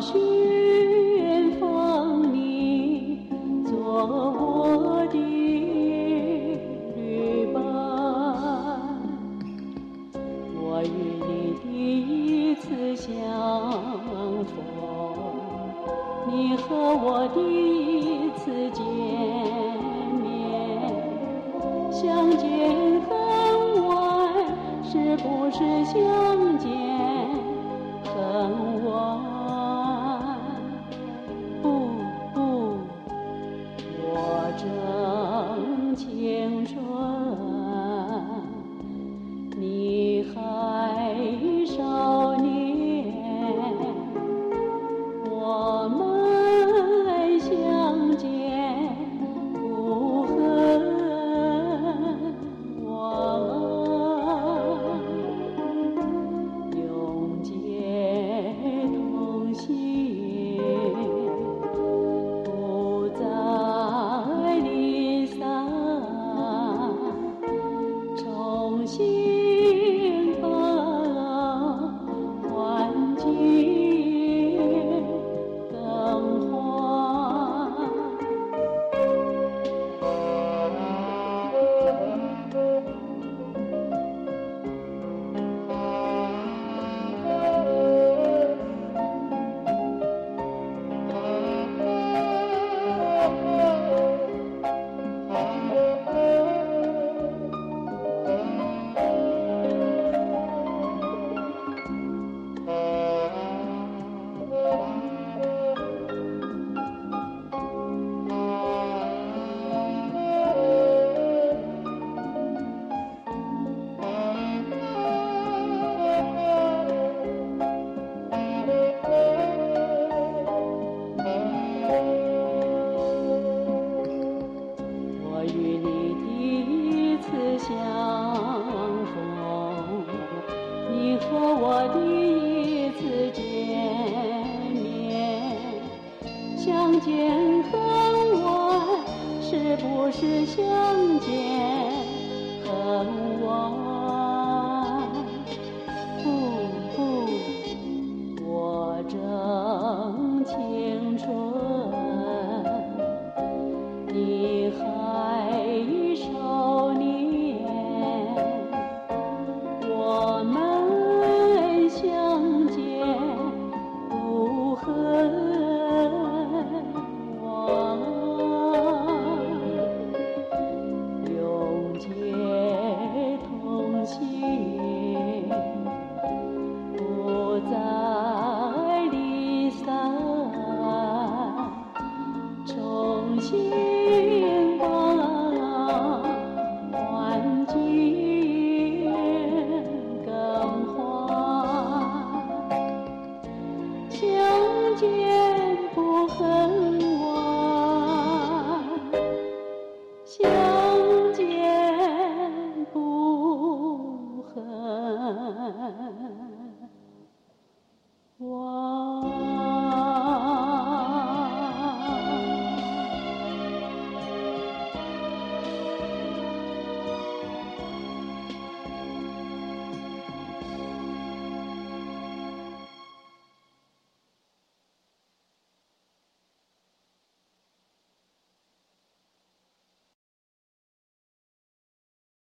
寻访你，做我的侣伴。我与你第一次相逢，你和我第一次见面，相见恨晚，是不是相见恨晚？相见恨晚，是不是相见？